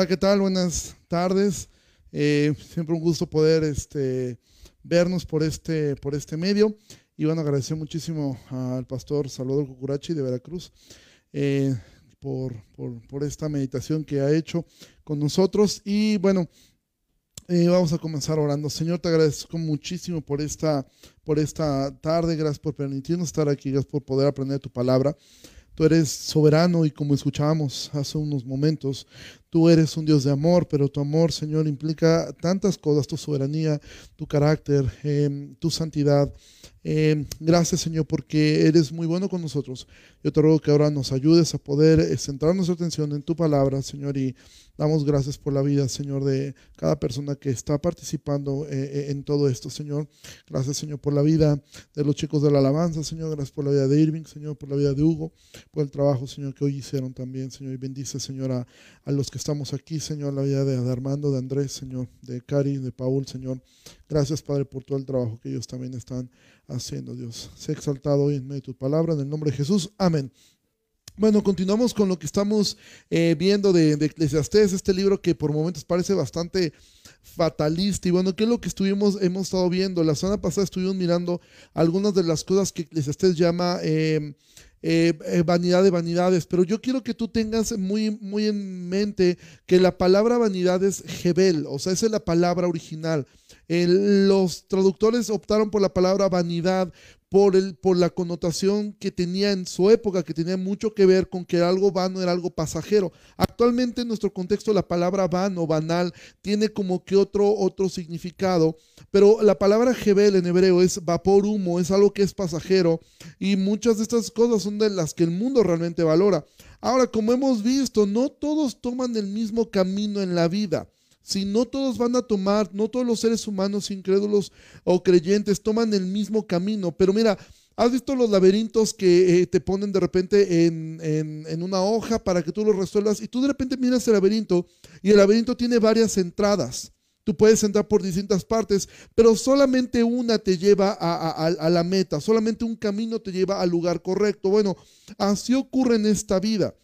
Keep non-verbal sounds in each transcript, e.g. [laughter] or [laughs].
Hola, ¿qué tal? Buenas tardes. Eh, siempre un gusto poder este, vernos por este, por este medio. Y bueno, agradecer muchísimo al pastor Salvador Cucurachi de Veracruz eh, por, por, esta meditación que ha hecho con nosotros. Y bueno, eh, vamos a comenzar orando. Señor, te agradezco muchísimo por esta, por esta tarde. Gracias por permitirnos estar aquí. Gracias por poder aprender tu palabra. Tú eres soberano y como escuchábamos hace unos momentos, Tú eres un Dios de amor, pero tu amor, Señor, implica tantas cosas, tu soberanía, tu carácter, em, tu santidad. Em, gracias, Señor, porque eres muy bueno con nosotros. Yo te ruego que ahora nos ayudes a poder eh, centrar nuestra atención en tu palabra, Señor, y damos gracias por la vida, Señor, de cada persona que está participando eh, eh, en todo esto, Señor. Gracias, Señor, por la vida de los chicos de la alabanza, Señor. Gracias por la vida de Irving, Señor, por la vida de Hugo, por el trabajo, Señor, que hoy hicieron también, Señor. Y bendice, Señor, a, a los que estamos aquí, Señor, la vida de Armando, de Andrés, Señor, de Cari, de Paul, Señor. Gracias, Padre, por todo el trabajo que ellos también están haciendo, Dios. Sé exaltado hoy en medio de tu palabra, en el nombre de Jesús. Amén. Bueno, continuamos con lo que estamos eh, viendo de, de Eclesiastés, este libro que por momentos parece bastante fatalista. Y bueno, ¿qué es lo que estuvimos, hemos estado viendo? La semana pasada estuvimos mirando algunas de las cosas que Eclesiastés llama... Eh, eh, eh, vanidad de vanidades, pero yo quiero que tú tengas muy, muy en mente que la palabra vanidad es Jebel, o sea, esa es la palabra original. Los traductores optaron por la palabra vanidad por, el, por la connotación que tenía en su época, que tenía mucho que ver con que algo vano era algo pasajero. Actualmente en nuestro contexto la palabra vano, banal, tiene como que otro, otro significado, pero la palabra Jebel en hebreo es vapor, humo, es algo que es pasajero y muchas de estas cosas son de las que el mundo realmente valora. Ahora, como hemos visto, no todos toman el mismo camino en la vida. Si no todos van a tomar, no todos los seres humanos incrédulos o creyentes toman el mismo camino. Pero mira, ¿has visto los laberintos que eh, te ponen de repente en, una hoja para que tú los resuelvas? Y tú de repente miras el laberinto y el laberinto tiene varias entradas. Tú puedes entrar por distintas partes, pero solamente una te lleva a, la meta, solamente un camino te lleva al lugar correcto. Bueno, así ocurre en esta vida.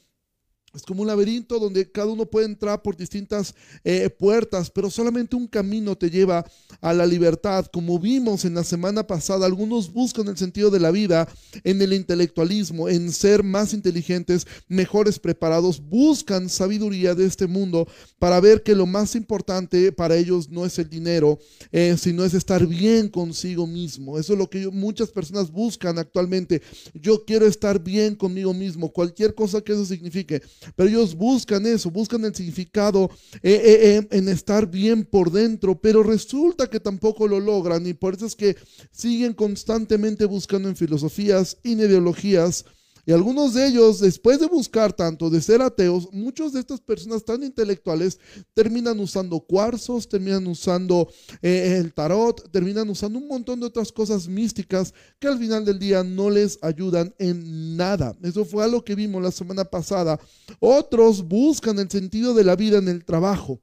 Es como un laberinto donde cada uno puede entrar por distintas eh, puertas, pero solamente un camino te lleva a la libertad. Como vimos en la semana pasada, algunos buscan el sentido de la vida en el intelectualismo, en ser más inteligentes, mejores preparados, buscan sabiduría de este mundo para ver que lo más importante para ellos no es el dinero, eh, sino es estar bien consigo mismo. Eso es lo que muchas personas buscan actualmente. Yo quiero estar bien conmigo mismo, cualquier cosa que eso signifique. Pero ellos buscan eso, buscan el significado eh, eh, eh, en estar bien por dentro, pero resulta que tampoco lo logran y por eso es que siguen constantemente buscando en filosofías, en ideologías, y algunos de ellos, después de buscar tanto, de ser ateos, muchos de estas personas tan intelectuales terminan usando cuarzos, terminan usando eh, el tarot, terminan usando un montón de otras cosas místicas que al final del día no les ayudan en nada. Eso fue algo que vimos la semana pasada. Otros buscan el sentido de la vida en el trabajo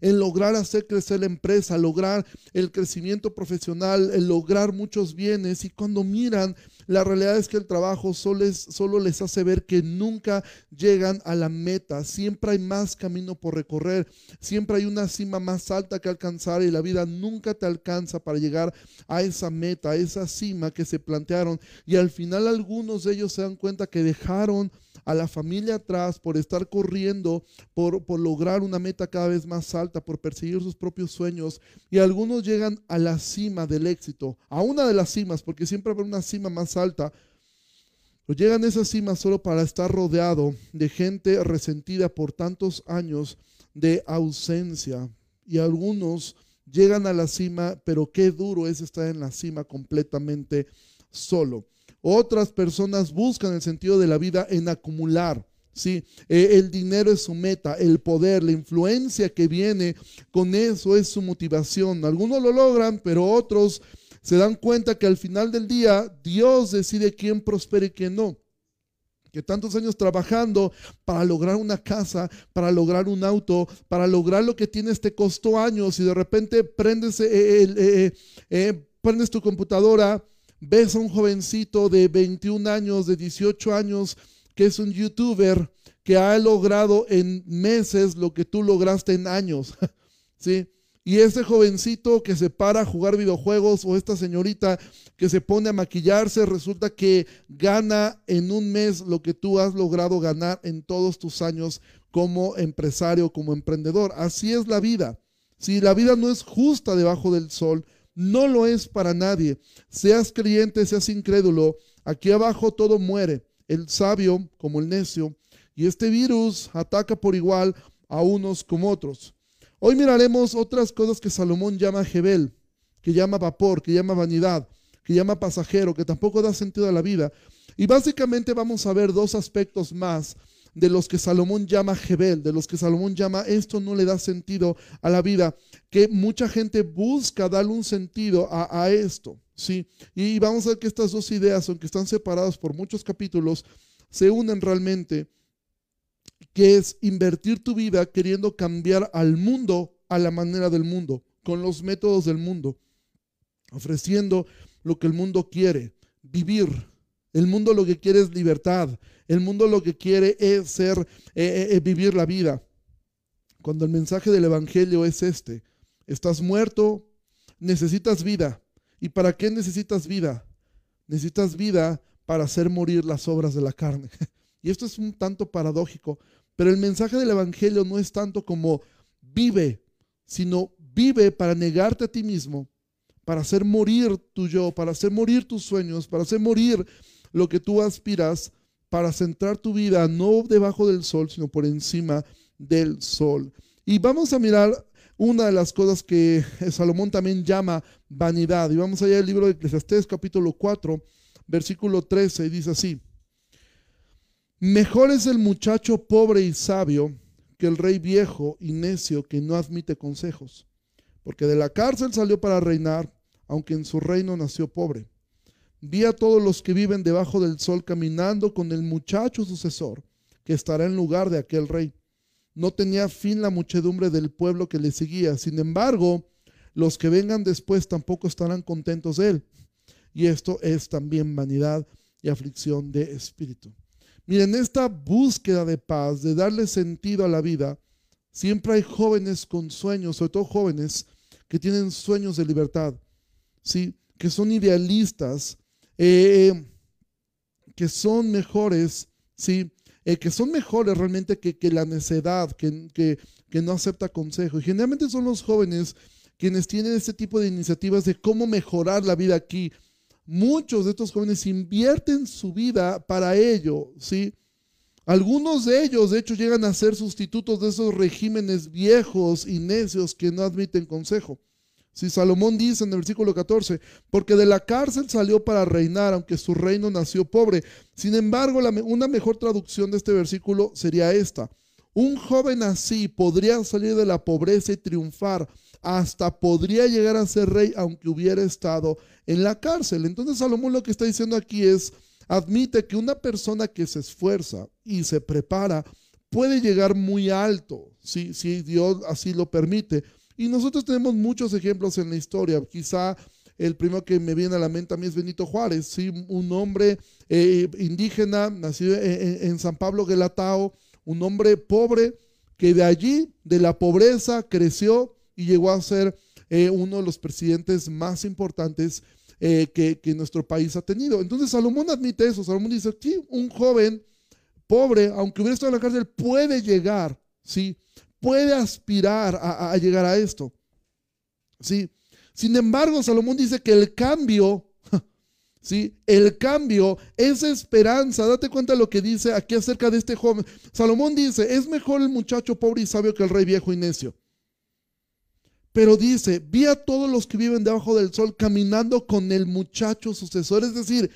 en lograr hacer crecer la empresa, lograr el crecimiento profesional, en lograr muchos bienes. Y cuando miran la realidad es que el trabajo solo, solo les hace ver que nunca llegan a la meta. Siempre hay más camino por recorrer. Siempre hay una cima más alta que alcanzar y la vida nunca te alcanza para llegar a esa meta, a esa cima que se plantearon. Y al final algunos de ellos se dan cuenta que dejaron a la familia atrás por estar corriendo, por, por lograr una meta cada vez más alta, por perseguir sus propios sueños. Y algunos llegan a la cima del éxito, a una de las cimas, porque siempre habrá una cima más alta. Llegan a esa cima solo para estar rodeado de gente resentida por tantos años de ausencia. Y algunos llegan a la cima, pero qué duro es estar en la cima completamente solo. Otras personas buscan el sentido de la vida en acumular. Sí, eh, el dinero es su meta, el poder, la influencia que viene con eso es su motivación. Algunos lo logran, pero otros se dan cuenta que al final del día Dios decide quién prospera y quién no. Que tantos años trabajando para lograr una casa, para lograr un auto, para lograr lo que tienes te costó años y de repente prendes, eh, eh, prendes tu computadora ves a un jovencito de 21 años, de 18 años, que es un youtuber, que ha logrado en meses lo que tú lograste en años. [laughs] ¿Sí? Y ese jovencito que se para a jugar videojuegos o esta señorita que se pone a maquillarse, resulta que gana en un mes lo que tú has logrado ganar en todos tus años como empresario, como emprendedor. Así es la vida. Si la vida no es justa debajo del sol, no lo es para nadie. Seas creyente, seas incrédulo, aquí abajo todo muere, el sabio como el necio, y este virus ataca por igual a unos como otros. Hoy miraremos otras cosas que Salomón llama Jebel, que llama vapor, que llama vanidad, que llama pasajero, que tampoco da sentido a la vida. Y básicamente vamos a ver dos aspectos más de los que Salomón llama Jebel, de los que Salomón llama esto no le da sentido a la vida, que mucha gente busca darle un sentido a, a esto. ¿sí? Y vamos a ver que estas dos ideas, aunque están separadas por muchos capítulos, se unen realmente que es invertir tu vida queriendo cambiar al mundo a la manera del mundo, con los métodos del mundo, ofreciendo lo que el mundo quiere, vivir. El mundo lo que quiere es libertad. El mundo lo que quiere es ser, eh, eh, eh, vivir la vida. Cuando el mensaje del Evangelio es este, estás muerto, necesitas vida. ¿Y para qué necesitas vida? Necesitas vida para hacer morir las obras de la carne. [laughs] Y esto es un tanto paradójico, pero el mensaje del Evangelio no es tanto como vive, sino vive para negarte a ti mismo, para hacer morir tu yo, para hacer morir tus sueños, para hacer morir lo que tú aspiras, para centrar tu vida no debajo del sol, sino por encima del sol. Y vamos a mirar una de las cosas que Salomón también llama vanidad. Y vamos allá al libro de Eclesiastés capítulo 4, versículo 13, y dice así. Mejor es el muchacho pobre y sabio que el rey viejo y necio que no admite consejos, porque de la cárcel salió para reinar, aunque en su reino nació pobre. Vi a todos los que viven debajo del sol caminando con el muchacho sucesor, que estará en lugar de aquel rey. No tenía fin la muchedumbre del pueblo que le seguía. Sin embargo, los que vengan después tampoco estarán contentos de él. Y esto es también vanidad y aflicción de espíritu. Miren, esta búsqueda de paz, de darle sentido a la vida, siempre hay jóvenes con sueños, sobre todo jóvenes que tienen sueños de libertad, ¿sí? que son idealistas, eh, que son mejores, ¿sí? Eh, que son mejores realmente que, la necedad, que, que, no acepta consejo. Y generalmente son los jóvenes quienes tienen este tipo de iniciativas de cómo mejorar la vida aquí, Muchos de estos jóvenes invierten su vida para ello, ¿sí? Algunos de ellos, de hecho, llegan a ser sustitutos de esos regímenes viejos y necios que no admiten consejo. Si Salomón dice en el versículo 14, porque de la cárcel salió para reinar, aunque su reino nació pobre. Sin embargo, una mejor traducción de este versículo sería esta. Un joven así podría salir de la pobreza y triunfar, hasta podría llegar a ser rey aunque hubiera estado en la cárcel. Entonces Salomón lo que está diciendo aquí es, admite que una persona que se esfuerza y se prepara puede llegar muy alto, si, si Dios así lo permite. Y nosotros tenemos muchos ejemplos en la historia. Quizá el primero que me viene a la mente a mí es Benito Juárez, ¿sí? un hombre eh, indígena, nacido en, San Pablo Guelatao, un hombre pobre que de allí, de la pobreza, creció y llegó a ser eh, uno de los presidentes más importantes eh, que, nuestro país ha tenido. Entonces Salomón admite eso. Salomón dice, sí, un joven pobre, aunque hubiera estado en la cárcel, puede llegar, ¿sí? Puede aspirar a, llegar a esto. ¿Sí? Sin embargo, Salomón dice que el cambio, [laughs] ¿sí? El cambio es esperanza. Date cuenta de lo que dice aquí acerca de este joven. Salomón dice, es mejor el muchacho pobre y sabio que el rey viejo y necio. Pero dice, vi a todos los que viven debajo del sol caminando con el muchacho sucesor. Es decir,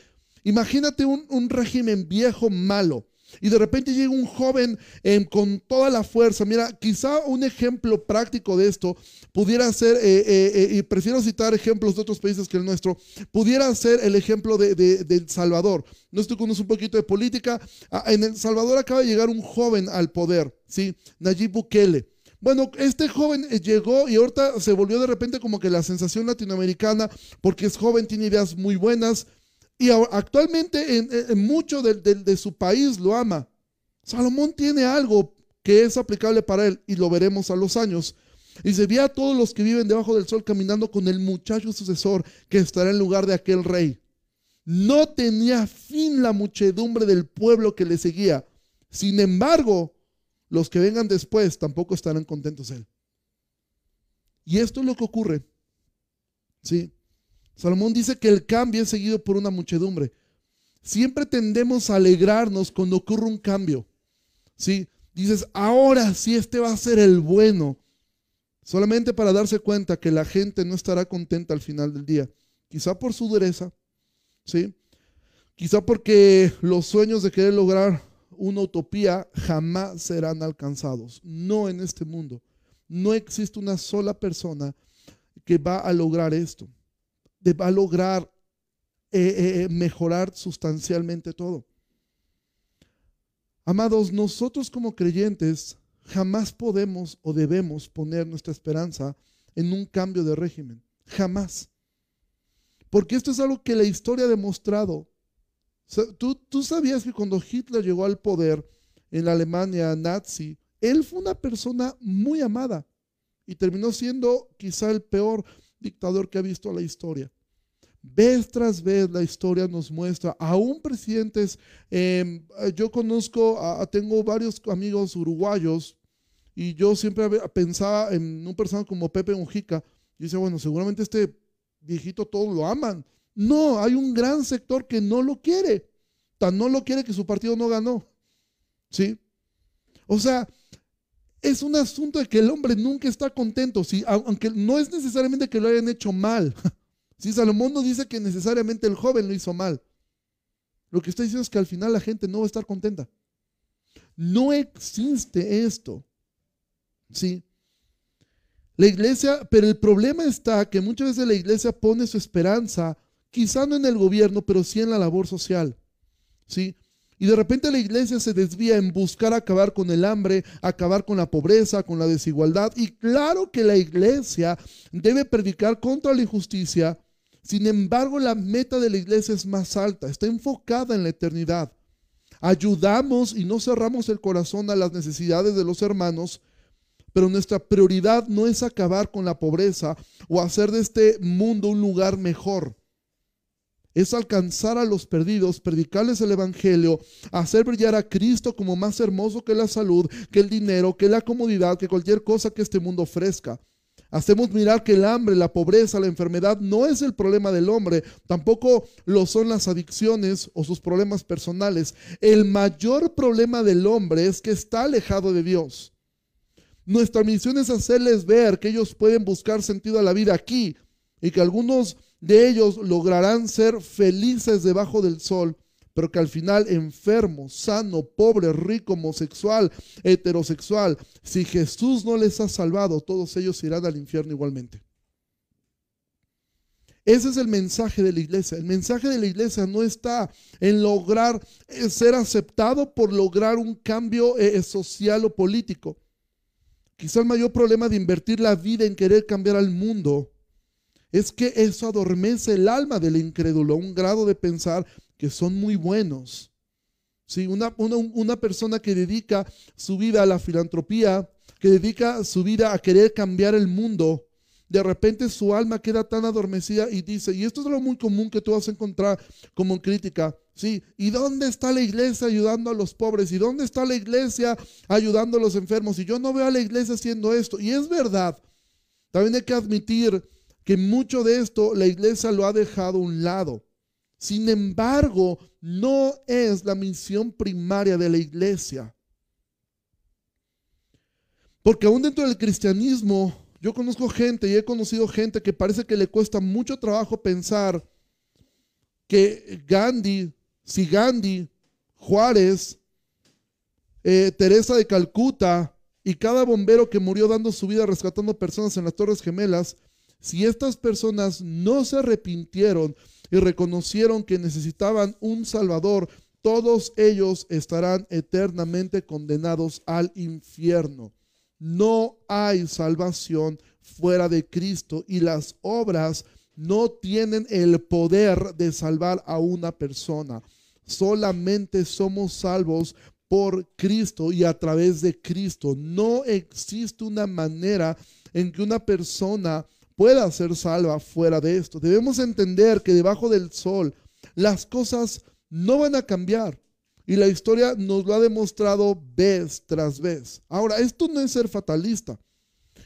imagínate un, régimen viejo, malo. Y de repente llega un joven em, con toda la fuerza. Mira, quizá un ejemplo práctico de esto pudiera ser, eh, eh, eh, y prefiero citar ejemplos de otros países que el nuestro, pudiera ser el ejemplo de, de, El Salvador. No estoy conoce un poquito de política. Ah, en El Salvador acaba de llegar un joven al poder, ¿sí? Nayib Bukele. Bueno, este joven llegó y ahorita se volvió de repente como que la sensación latinoamericana porque es joven, tiene ideas muy buenas y actualmente en, mucho de, su país lo ama. Salomón tiene algo que es aplicable para él y lo veremos a los años. Y se ve a todos los que viven debajo del sol caminando con el muchacho sucesor que estará en lugar de aquel rey. No tenía fin la muchedumbre del pueblo que le seguía. Sin embargo, los que vengan después tampoco estarán contentos él. Y esto es lo que ocurre. Sí. Salomón dice que el cambio es seguido por una muchedumbre. Siempre tendemos a alegrarnos cuando ocurre un cambio. ¿Sí? Dices, ahora sí este va a ser el bueno. Solamente para darse cuenta que la gente no estará contenta al final del día. Quizá por su dureza, ¿sí? Quizá porque los sueños de querer lograr una utopía jamás serán alcanzados. No en este mundo. No existe una sola persona que va a lograr esto. Va a lograr eh, eh, eh, mejorar sustancialmente todo. Amados, nosotros como creyentes jamás podemos o debemos poner nuestra esperanza en un cambio de régimen. Jamás. Porque esto es algo que la historia ha demostrado. ¿tú, tú sabías que cuando Hitler llegó al poder en la Alemania nazi, él fue una persona muy amada y terminó siendo quizá el peor dictador que ha visto la historia. Vez tras vez la historia nos muestra, aún presidentes, em, yo conozco, tengo varios amigos uruguayos y yo siempre pensaba en un personaje como Pepe Mujica y decía, bueno, seguramente este viejito todos lo aman. No, hay un gran sector que no lo quiere. Tan no lo quiere que su partido no ganó. ¿Sí? O sea, es un asunto de que el hombre nunca está contento, ¿sí? aunque no es necesariamente que lo hayan hecho mal. [laughs] Si Salomón no dice que necesariamente el joven lo hizo mal. Lo que está diciendo es que al final la gente no va a estar contenta. No existe esto. ¿Sí? La iglesia, pero el problema está que muchas veces la iglesia pone su esperanza, quizá no en el gobierno, pero sí en la labor social. ¿Sí? Y de repente la iglesia se desvía en buscar acabar con el hambre, acabar con la pobreza, con la desigualdad. Y claro que la iglesia debe predicar contra la injusticia, sin embargo, la meta de la iglesia es más alta, está enfocada en la eternidad. Ayudamos y no cerramos el corazón a las necesidades de los hermanos, pero nuestra prioridad no es acabar con la pobreza o hacer de este mundo un lugar mejor. Es alcanzar a los perdidos, predicarles el Evangelio, hacer brillar a Cristo como más hermoso que la salud, que el dinero, que la comodidad, que cualquier cosa que este mundo ofrezca. Hacemos mirar que el hambre, la pobreza, la enfermedad no es el problema del hombre, tampoco lo son las adicciones o sus problemas personales. El mayor problema del hombre es que está alejado de Dios. Nuestra misión es hacerles ver que ellos pueden buscar sentido a la vida aquí y que algunos de ellos lograrán ser felices debajo del sol pero que al final enfermo, sano, pobre, rico, homosexual, heterosexual, si Jesús no les ha salvado, todos ellos irán al infierno igualmente. Ese es el mensaje de la iglesia. El mensaje de la iglesia no está en lograr eh, ser aceptado por lograr un cambio eh, social o político. Quizá el mayor problema de invertir la vida en querer cambiar al mundo es que eso adormece el alma del incrédulo a un grado de pensar que son muy buenos. ¿Sí? Una, una, persona que dedica su vida a la filantropía, que dedica su vida a querer cambiar el mundo, de repente su alma queda tan adormecida y dice, y esto es lo muy común que tú vas a encontrar como crítica, ¿sí? ¿Y dónde está la iglesia ayudando a los pobres? ¿Y dónde está la iglesia ayudando a los enfermos? Y yo no veo a la iglesia haciendo esto. Y es verdad, también hay que admitir que mucho de esto la iglesia lo ha dejado a un lado. Sin embargo, no es la misión primaria de la iglesia. Porque aún dentro del cristianismo, yo conozco gente y he conocido gente que parece que le cuesta mucho trabajo pensar que Gandhi, si Gandhi, Juárez, eh, Teresa de Calcuta y cada bombero que murió dando su vida rescatando personas en las Torres Gemelas, si estas personas no se arrepintieron y reconocieron que necesitaban un Salvador, todos ellos estarán eternamente condenados al infierno. No hay salvación fuera de Cristo y las obras no tienen el poder de salvar a una persona. Solamente somos salvos por Cristo y a través de Cristo. No existe una manera en que una persona pueda ser salva fuera de esto. Debemos entender que debajo del sol las cosas no van a cambiar. Y la historia nos lo ha demostrado vez tras vez. Ahora, esto no es ser fatalista.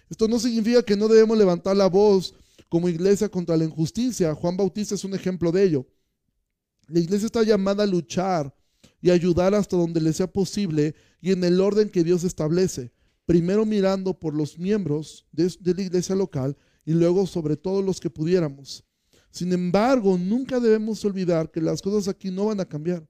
Esto no significa que no debemos levantar la voz como iglesia contra la injusticia. Juan Bautista es un ejemplo de ello. La iglesia está llamada a luchar y ayudar hasta donde le sea posible y en el orden que Dios establece. Primero mirando por los miembros de, de la iglesia local y luego sobre todos los que pudiéramos. Sin embargo, nunca debemos olvidar que las cosas aquí no van a cambiar,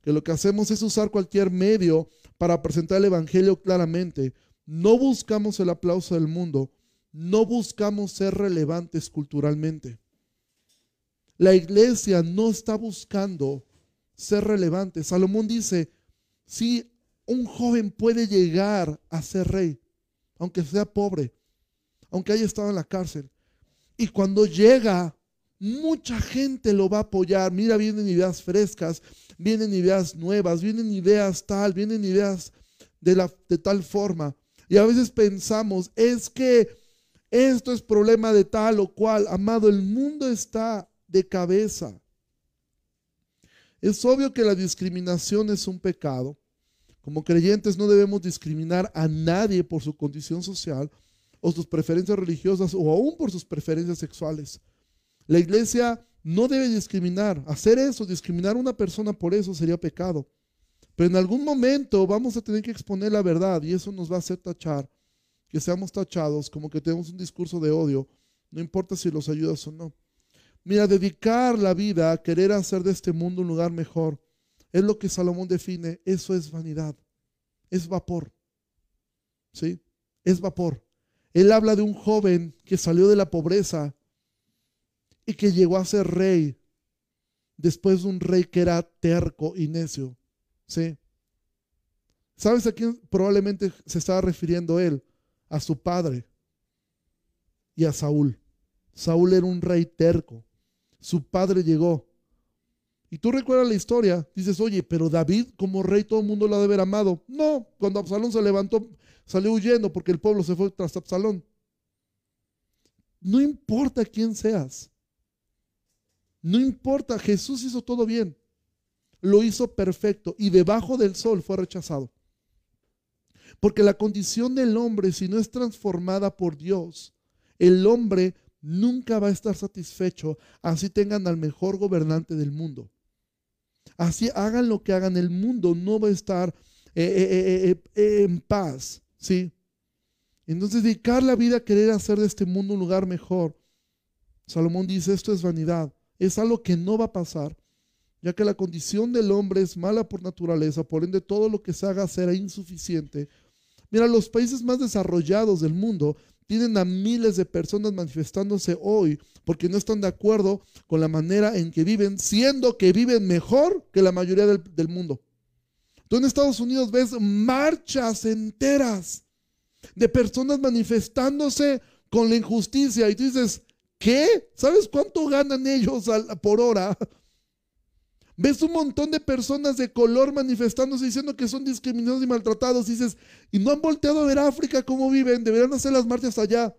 que lo que hacemos es usar cualquier medio para presentar el Evangelio claramente. No buscamos el aplauso del mundo, no buscamos ser relevantes culturalmente. La iglesia no está buscando ser relevante. Salomón dice, si un joven puede llegar a ser rey, aunque sea pobre, aunque haya estado en la cárcel, y cuando llega, mucha gente lo va a apoyar. Mira, vienen ideas frescas, vienen ideas nuevas, vienen ideas tal, vienen ideas de, de tal forma. Y a veces pensamos, es que esto es problema de tal o cual. Amado, el mundo está de cabeza. Es obvio que la discriminación es un pecado. Como creyentes no debemos discriminar a nadie por su condición social o sus preferencias religiosas o aún por sus preferencias sexuales. La iglesia no debe discriminar. Hacer eso, discriminar a una persona por eso sería pecado. Pero en algún momento vamos a tener que exponer la verdad y eso nos va a hacer tachar, que seamos tachados como que tenemos un discurso de odio, no importa si los ayudas o no. Mira, dedicar la vida a querer hacer de este mundo un lugar mejor es lo que Salomón define. Eso es vanidad. Es vapor. ¿Sí? Es vapor. Él habla de un joven que salió de la pobreza y que llegó a ser rey después de un rey que era terco y necio. ¿Sí? ¿Sabes a quién probablemente se estaba refiriendo él? A su padre y a Saúl. Saúl era un rey terco su padre llegó. Y tú recuerdas la historia, dices, oye, pero David como rey todo el mundo lo ha de haber amado. No, cuando Absalón se levantó, salió huyendo porque el pueblo se fue tras Absalón. No importa quién seas. No importa, Jesús hizo todo bien. Lo hizo perfecto y debajo del sol fue rechazado. Porque la condición del hombre, si no es transformada por Dios, el hombre nunca va a estar satisfecho así tengan al mejor gobernante del mundo. Así hagan lo que hagan, el mundo no va a estar eh, eh, eh, en paz, ¿sí? Entonces dedicar la vida a querer hacer de este mundo un lugar mejor. Salomón dice, esto es vanidad, es algo que no va a pasar, ya que la condición del hombre es mala por naturaleza, por ende todo lo que se haga será insuficiente. Mira, los países más desarrollados del mundo tienen a miles de personas manifestándose hoy porque no están de acuerdo con la manera en que viven, siendo que viven mejor que la mayoría del, mundo. Tú en Estados Unidos ves marchas enteras de personas manifestándose con la injusticia y tú dices, ¿qué? ¿Sabes cuánto ganan ellos por hora? Ves un montón de personas de color manifestándose diciendo que son discriminados y maltratados. Y dices, y no han volteado a ver África cómo viven. Deberían hacer las marchas allá,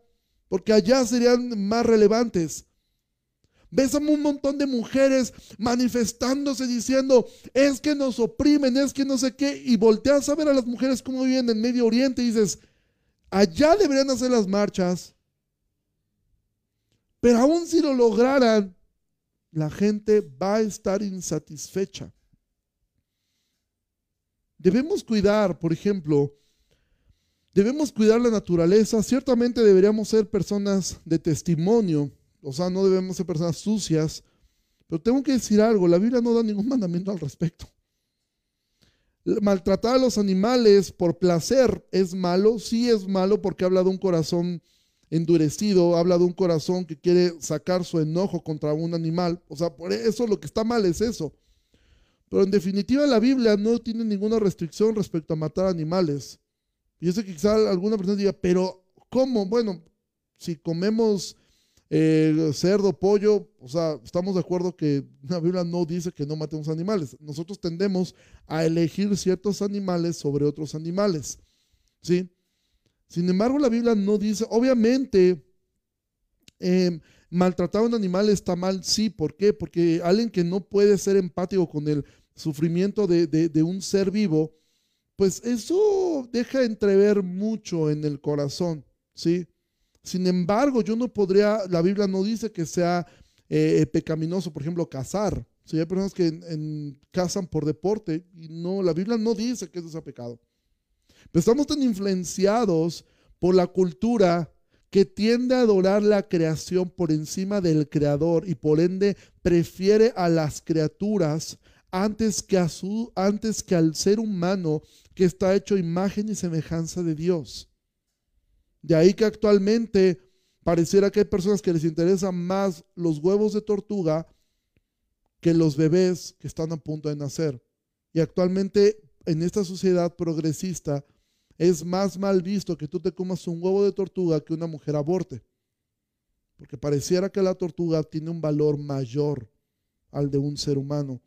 porque allá serían más relevantes. Ves a un montón de mujeres manifestándose diciendo, es que nos oprimen, es que no sé qué. Y volteas a ver a las mujeres cómo viven en Medio Oriente y dices, allá deberían hacer las marchas. Pero aún si lo lograran, la gente va a estar insatisfecha. Debemos cuidar, por ejemplo, debemos cuidar la naturaleza. Ciertamente deberíamos ser personas de testimonio, o sea, no debemos ser personas sucias, pero tengo que decir algo, la Biblia no da ningún [laughs] mandamiento al respecto. Maltratar a los animales por placer es malo, sí es malo porque habla de un corazón endurecido, habla de un corazón que quiere sacar su enojo contra un animal. O sea, por eso lo que está mal es eso. Pero en definitiva la Biblia no tiene ninguna restricción respecto a matar animales. Y sé que quizá alguna persona diga, pero ¿cómo? Bueno, si comemos eh, cerdo, pollo, o sea, estamos de acuerdo que la Biblia no dice que no matemos animales. Nosotros tendemos a elegir ciertos animales sobre otros animales, ¿sí? Sin embargo, la Biblia no dice, obviamente, eh, maltratar a un animal está mal, sí, ¿por qué? Porque alguien que no puede ser empático con el sufrimiento de, de un ser vivo, pues eso deja entrever mucho en el corazón, ¿sí? Sin embargo, yo no podría, la Biblia no dice que sea eh, eh, pecaminoso, por ejemplo, cazar. Si hay personas que cazan por deporte y no, la Biblia no dice que eso sea pecado. Pero estamos tan influenciados por la cultura que tiende a adorar la creación por encima del creador y por ende prefiere a las criaturas antes que, a su, antes que al ser humano que está hecho imagen y semejanza de Dios. De ahí que actualmente pareciera que hay personas que les interesan más los huevos de tortuga que los bebés que están a punto de nacer. Y actualmente en esta sociedad progresista es más mal visto que tú te comas un huevo de tortuga que una mujer aborte. Porque pareciera que la tortuga tiene un valor mayor al de un ser humano.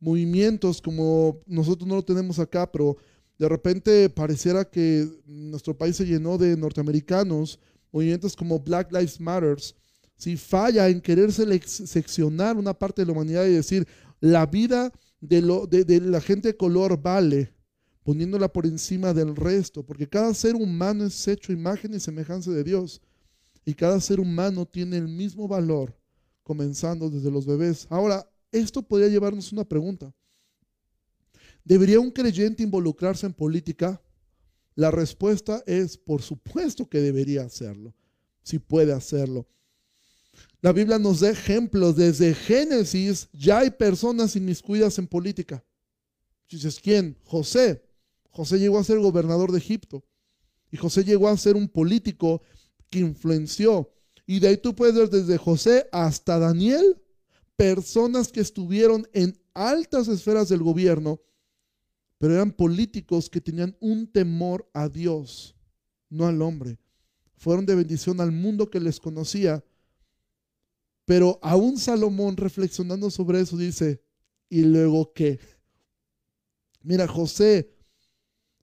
Movimientos como nosotros no lo tenemos acá, pero de repente pareciera que nuestro país se llenó de norteamericanos, movimientos como Black Lives Matters, si falla en querer seccionar una parte de la humanidad y decir la vida de, de, la gente de color vale, poniéndola por encima del resto, porque cada ser humano es hecho imagen y semejanza de Dios, y cada ser humano tiene el mismo valor, comenzando desde los bebés. Ahora, esto podría llevarnos a una pregunta. ¿Debería un creyente involucrarse en política? La respuesta es, por supuesto que debería hacerlo, si puede hacerlo. La Biblia nos da ejemplos, desde Génesis ya hay personas inmiscuidas en política. Dices, ¿quién? José. José llegó a ser gobernador de Egipto. Y José llegó a ser un político que influenció. Y de ahí tú puedes ver desde José hasta Daniel, personas que estuvieron en altas esferas del gobierno pero eran políticos que tenían un temor a Dios, no al hombre. Fueron de bendición al mundo que les conocía. Pero aún Salomón reflexionando sobre eso dice, ¿y luego qué? Mira, José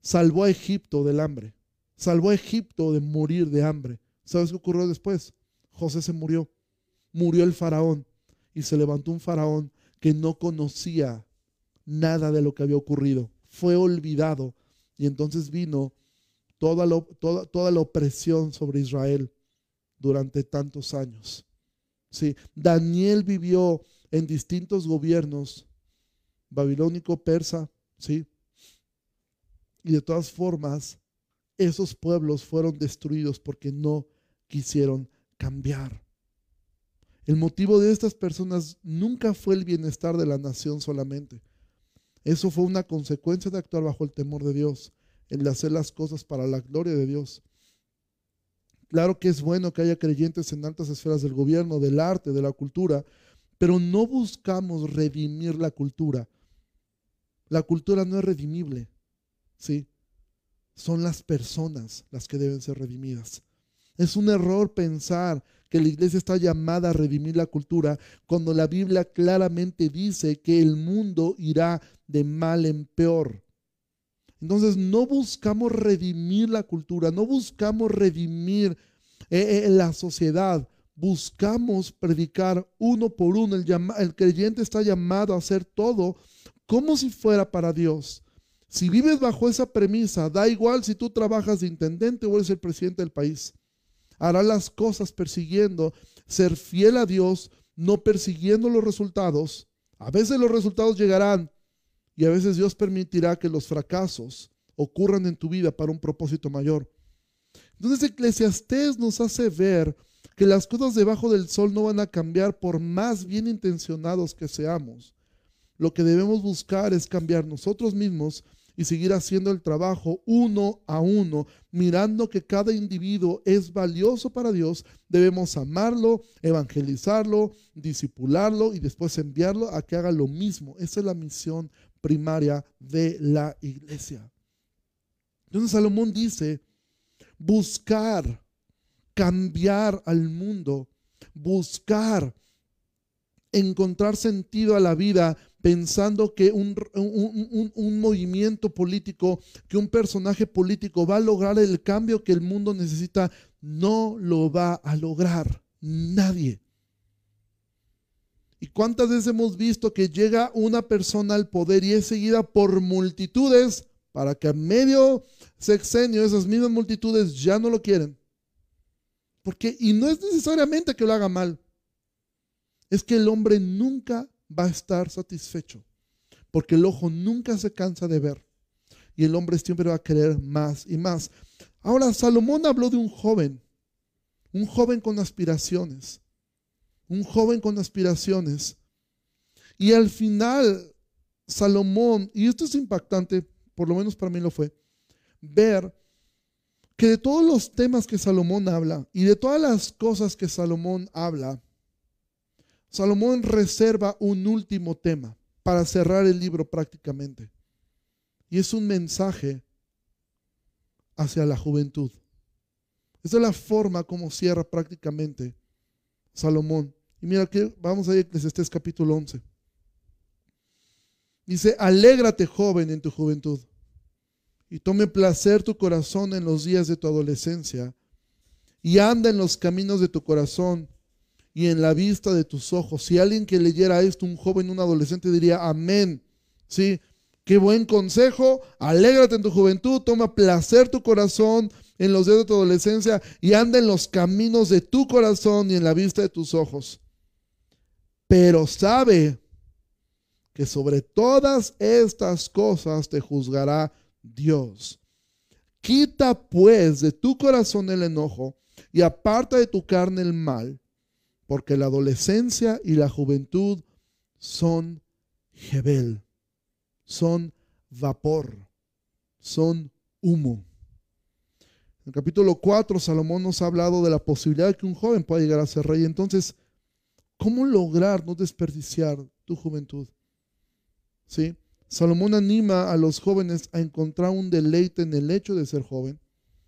salvó a Egipto del hambre, salvó a Egipto de morir de hambre. ¿Sabes qué ocurrió después? José se murió, murió el faraón y se levantó un faraón que no conocía nada de lo que había ocurrido fue olvidado y entonces vino toda, toda, toda la opresión sobre Israel durante tantos años. Sí, Daniel vivió en distintos gobiernos, babilónico, persa, sí. Y de todas formas, esos pueblos fueron destruidos porque no quisieron cambiar. El motivo de estas personas nunca fue el bienestar de la nación solamente. Eso fue una consecuencia de actuar bajo el temor de Dios, el de hacer las cosas para la gloria de Dios. Claro que es bueno que haya creyentes en altas esferas del gobierno, del arte, de la cultura, pero no buscamos redimir la cultura. La cultura no es redimible, ¿sí? Son las personas las que deben ser redimidas. Es un error pensar que la iglesia está llamada a redimir la cultura cuando la Biblia claramente dice que el mundo irá de mal en peor. Entonces no buscamos redimir la cultura, no buscamos redimir eh, eh, la sociedad, buscamos predicar uno por uno. El, el creyente está llamado a hacer todo como si fuera para Dios. Si vives bajo esa premisa, da igual si tú trabajas de intendente o eres el presidente del país hará las cosas persiguiendo ser fiel a Dios, no persiguiendo los resultados. A veces los resultados llegarán y a veces Dios permitirá que los fracasos ocurran en tu vida para un propósito mayor. Entonces Eclesiastés nos hace ver que las cosas debajo del sol no van a cambiar por más bien intencionados que seamos. Lo que debemos buscar es cambiar nosotros mismos y seguir haciendo el trabajo uno a uno, mirando que cada individuo es valioso para Dios, debemos amarlo, evangelizarlo, disipularlo y después enviarlo a que haga lo mismo. Esa es la misión primaria de la iglesia. Entonces Salomón dice, buscar cambiar al mundo, buscar encontrar sentido a la vida pensando que un, un, movimiento político, que un personaje político va a lograr el cambio que el mundo necesita, no lo va a lograr nadie. ¿Y cuántas veces hemos visto que llega una persona al poder y es seguida por multitudes para que a medio sexenio esas mismas multitudes ya no lo quieren? Porque, y no es necesariamente que lo haga mal, es que el hombre nunca va a estar satisfecho, porque el ojo nunca se cansa de ver y el hombre siempre va a querer más y más. Ahora, Salomón habló de un joven, un joven con aspiraciones un joven con aspiraciones. Y al final, Salomón, y esto es impactante, por lo menos para mí lo fue, ver que de todos los temas que Salomón habla y de todas las cosas que Salomón habla, Salomón reserva un último tema para cerrar el libro prácticamente. Y es un mensaje hacia la juventud. Esa es la forma como cierra prácticamente Salomón. Y mira que vamos a Eclesiastés capítulo 11. Dice, alégrate joven en tu juventud y tome placer tu corazón en los días de tu adolescencia y anda en los caminos de tu corazón y en la vista de tus ojos. Si alguien que leyera esto, un joven, un adolescente, diría, amén. Sí, qué buen consejo, alégrate en tu juventud, toma placer tu corazón en los días de tu adolescencia y anda en los caminos de tu corazón y en la vista de tus ojos pero sabe que sobre todas estas cosas te juzgará Dios. Quita pues de tu corazón el enojo y aparta de tu carne el mal, porque la adolescencia y la juventud son Jebel, son vapor, son humo. En el capítulo 4, Salomón nos ha hablado de la posibilidad de que un joven pueda llegar a ser rey. Entonces, ¿Cómo lograr no desperdiciar tu juventud? ¿Sí? Salomón anima a los jóvenes a encontrar un deleite en el hecho de ser joven,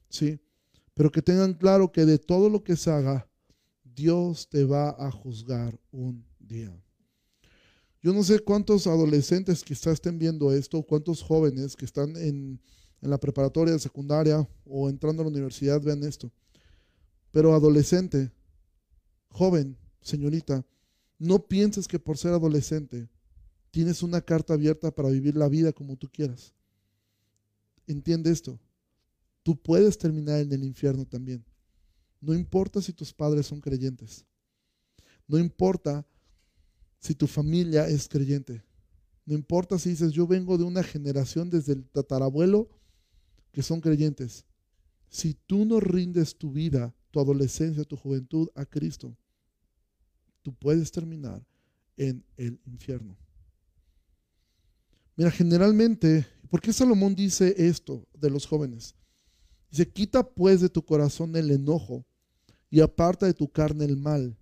¿sí? Pero que tengan claro que de todo lo que se haga, Dios te va a juzgar un día. Yo no sé cuántos adolescentes quizás estén viendo esto, cuántos jóvenes que están en, en la preparatoria, secundaria o entrando a la universidad vean esto. Pero adolescente, joven, señorita, no pienses que por ser adolescente tienes una carta abierta para vivir la vida como tú quieras. Entiende esto. Tú puedes terminar en el infierno también. No importa si tus padres son creyentes. No importa si tu familia es creyente. No importa si dices, yo vengo de una generación desde el tatarabuelo que son creyentes. Si tú no rindes tu vida, tu adolescencia, tu juventud a Cristo, tú puedes terminar en el infierno. Mira, generalmente, ¿por qué Salomón dice esto de los jóvenes? Dice, quita pues de tu corazón el enojo y aparta de tu carne el mal,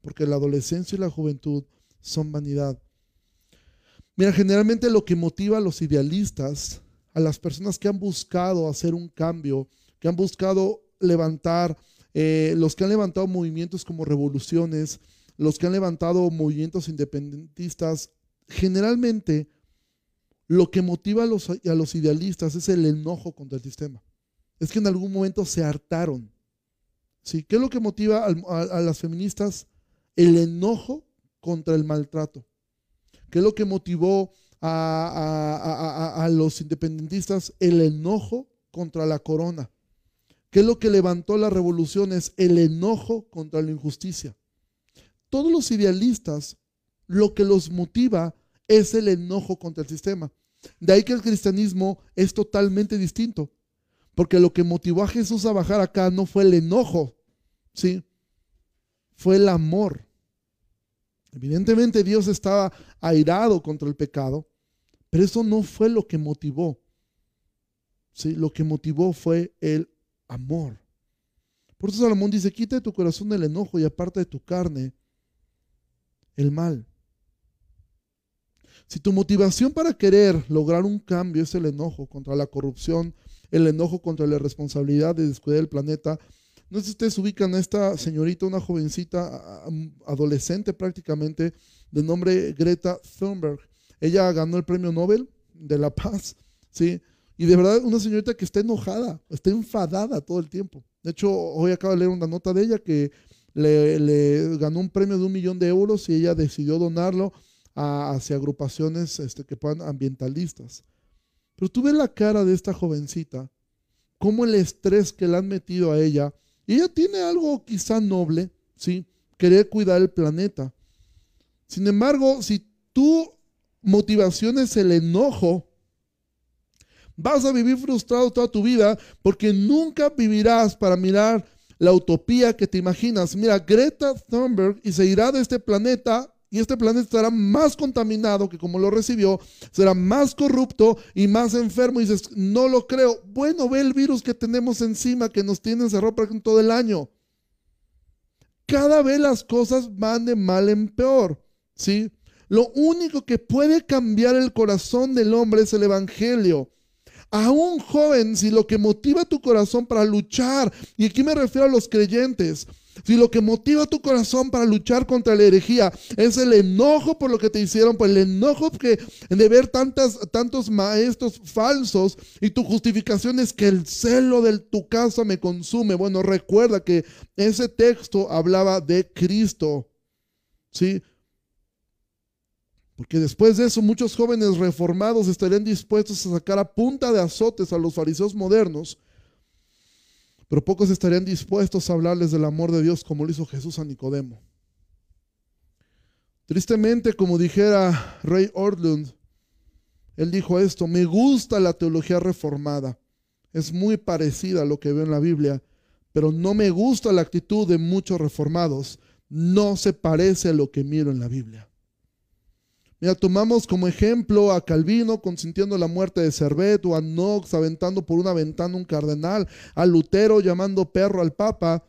porque la adolescencia y la juventud son vanidad. Mira, generalmente lo que motiva a los idealistas, a las personas que han buscado hacer un cambio, que han buscado levantar, eh, los que han levantado movimientos como revoluciones, los que han levantado movimientos independentistas, generalmente lo que motiva a los, a los idealistas es el enojo contra el sistema. Es que en algún momento se hartaron. ¿Sí? ¿Qué es lo que motiva a, las feministas? El enojo contra el maltrato. ¿Qué es lo que motivó a, a, los independentistas? El enojo contra la corona. ¿Qué es lo que levantó las revoluciones? El enojo contra la injusticia todos los idealistas, lo que los motiva es el enojo contra el sistema. De ahí que el cristianismo es totalmente distinto, porque lo que motivó a Jesús a bajar acá no fue el enojo, ¿sí? Fue el amor. Evidentemente Dios estaba airado contra el pecado, pero eso no fue lo que motivó. ¿sí? Lo que motivó fue el amor. Por eso Salomón dice, quita de tu corazón el enojo y aparte de tu carne el mal. Si tu motivación para querer lograr un cambio es el enojo contra la corrupción, el enojo contra la responsabilidad de descuidar el planeta, No sé si ustedes ubican a esta señorita, una jovencita, adolescente prácticamente, de nombre Greta Thunberg. Ella ganó el premio Nobel de la Paz, ¿sí? Y de verdad, una señorita que está enojada, está enfadada todo el tiempo. De hecho, hoy acabo de leer una nota de ella que le, ganó un premio de un millón de euros y ella decidió donarlo hacia agrupaciones este, que puedan ambientalistas. Pero tú ves la cara de esta jovencita, cómo el estrés que le han metido a ella, y ella tiene algo quizá noble, ¿sí? Querer cuidar el planeta. Sin embargo, si tu motivación es el enojo, vas a vivir frustrado toda tu vida porque nunca vivirás para mirar la utopía que te imaginas. Mira, Greta Thunberg y se irá de este planeta y este planeta estará más contaminado que como lo recibió, será más corrupto y más enfermo. Y dices, no lo creo. Bueno, ve el virus que tenemos encima que nos tiene encerrado todo el año. Cada vez las cosas van de mal en peor, ¿sí? Lo único que puede cambiar el corazón del hombre es el Evangelio. A un joven, si lo que motiva tu corazón para luchar, y aquí me refiero a los creyentes, si lo que motiva tu corazón para luchar contra la herejía es el enojo por lo que te hicieron, por el enojo que, de ver tantas, tantos maestros falsos y tu justificación es que el celo de tu casa me consume. Bueno, recuerda que ese texto hablaba de Cristo. ¿Sí? Porque después de eso muchos jóvenes reformados estarían dispuestos a sacar a punta de azotes a los fariseos modernos pero pocos estarían dispuestos a hablarles del amor de Dios como lo hizo Jesús a Nicodemo. Tristemente, como dijera Rey Orlund, él dijo esto, me gusta la teología reformada, es muy parecida a lo que veo en la Biblia, pero no me gusta la actitud de muchos reformados, no se parece a lo que miro en la Biblia. Mira, tomamos como ejemplo a Calvino consintiendo la muerte de Servet o a Knox aventando por una ventana un cardenal, a Lutero llamando perro al Papa.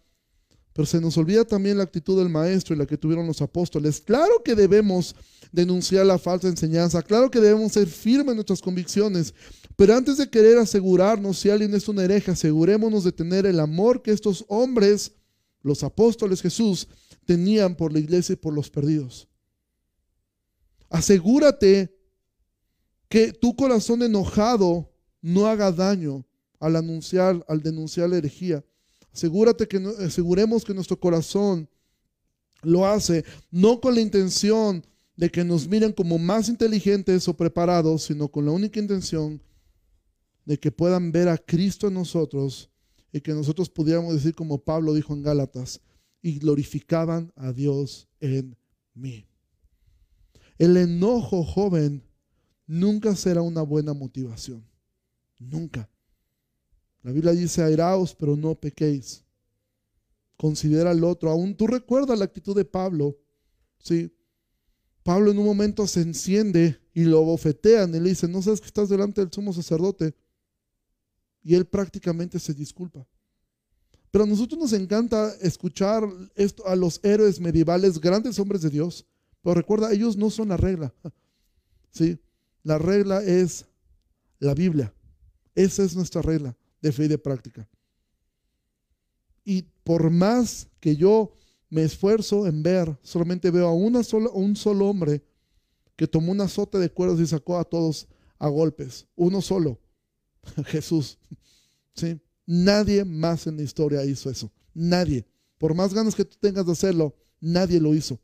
Pero se nos olvida también la actitud del maestro y la que tuvieron los apóstoles. Claro que debemos denunciar la falsa enseñanza, claro que debemos ser firmes en nuestras convicciones, pero antes de querer asegurarnos si alguien es un hereje, asegurémonos de tener el amor que estos hombres, los apóstoles Jesús, tenían por la iglesia y por los perdidos. Asegúrate que tu corazón enojado no haga daño al anunciar, al denunciar la herejía. Asegúrate que aseguremos que nuestro corazón lo hace no con la intención de que nos miren como más inteligentes o preparados, sino con la única intención de que puedan ver a Cristo en nosotros y que nosotros pudiéramos decir como Pablo dijo en Gálatas, y glorificaban a Dios en mí. El enojo joven nunca será una buena motivación. Nunca. La Biblia dice, airaos, pero no pequéis. Considera al otro. Aún tú recuerdas la actitud de Pablo. ¿sí? Pablo en un momento se enciende y lo bofetean y le dice, no sabes que estás delante del sumo sacerdote. Y él prácticamente se disculpa. Pero a nosotros nos encanta escuchar esto a los héroes medievales, grandes hombres de Dios, pero recuerda, ellos no son la regla. [laughs] ¿sí? La regla es la Biblia. Esa es nuestra regla de fe y de práctica. Y por más que yo me esfuerzo en ver, solamente veo a una sola, un solo hombre que tomó un azote de cueros y sacó a todos a golpes. Uno solo. [laughs] Jesús. [laughs] ¿Sí? Nadie más en la historia hizo eso. Nadie. Por más ganas que tú tengas de hacerlo, nadie lo hizo.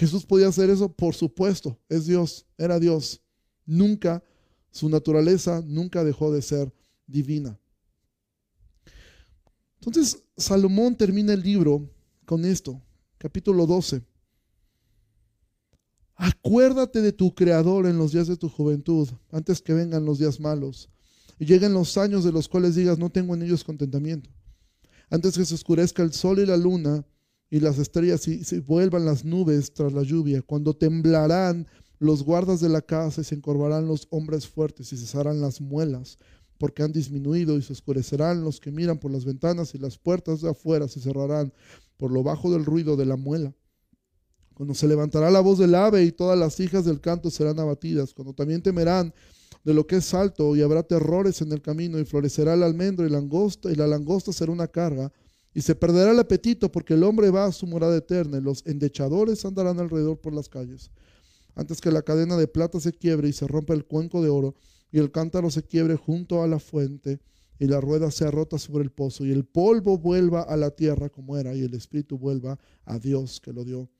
Jesús podía hacer eso, por supuesto, es Dios, era Dios. Nunca, su naturaleza nunca dejó de ser divina. Entonces, Salomón termina el libro con esto, capítulo 12. Acuérdate de tu Creador en los días de tu juventud, antes que vengan los días malos, y lleguen los años de los cuales digas, no tengo en ellos contentamiento. Antes que se oscurezca el sol y la luna, y las estrellas y se vuelvan las nubes tras la lluvia, cuando temblarán los guardas de la casa y se encorvarán los hombres fuertes y cesarán las muelas, porque han disminuido y se oscurecerán los que miran por las ventanas y las puertas de afuera se cerrarán por lo bajo del ruido de la muela. Cuando se levantará la voz del ave y todas las hijas del canto serán abatidas, cuando también temerán de lo que es alto, y habrá terrores en el camino, y florecerá el almendro y, langosta, y la langosta será una carga, y se perderá el apetito, porque el hombre va a su morada eterna, y los endechadores andarán alrededor por las calles. Antes que la cadena de plata se quiebre y se rompa el cuenco de oro, y el cántaro se quiebre junto a la fuente, y la rueda sea rota sobre el pozo, y el polvo vuelva a la tierra como era, y el espíritu vuelva a Dios que lo dio.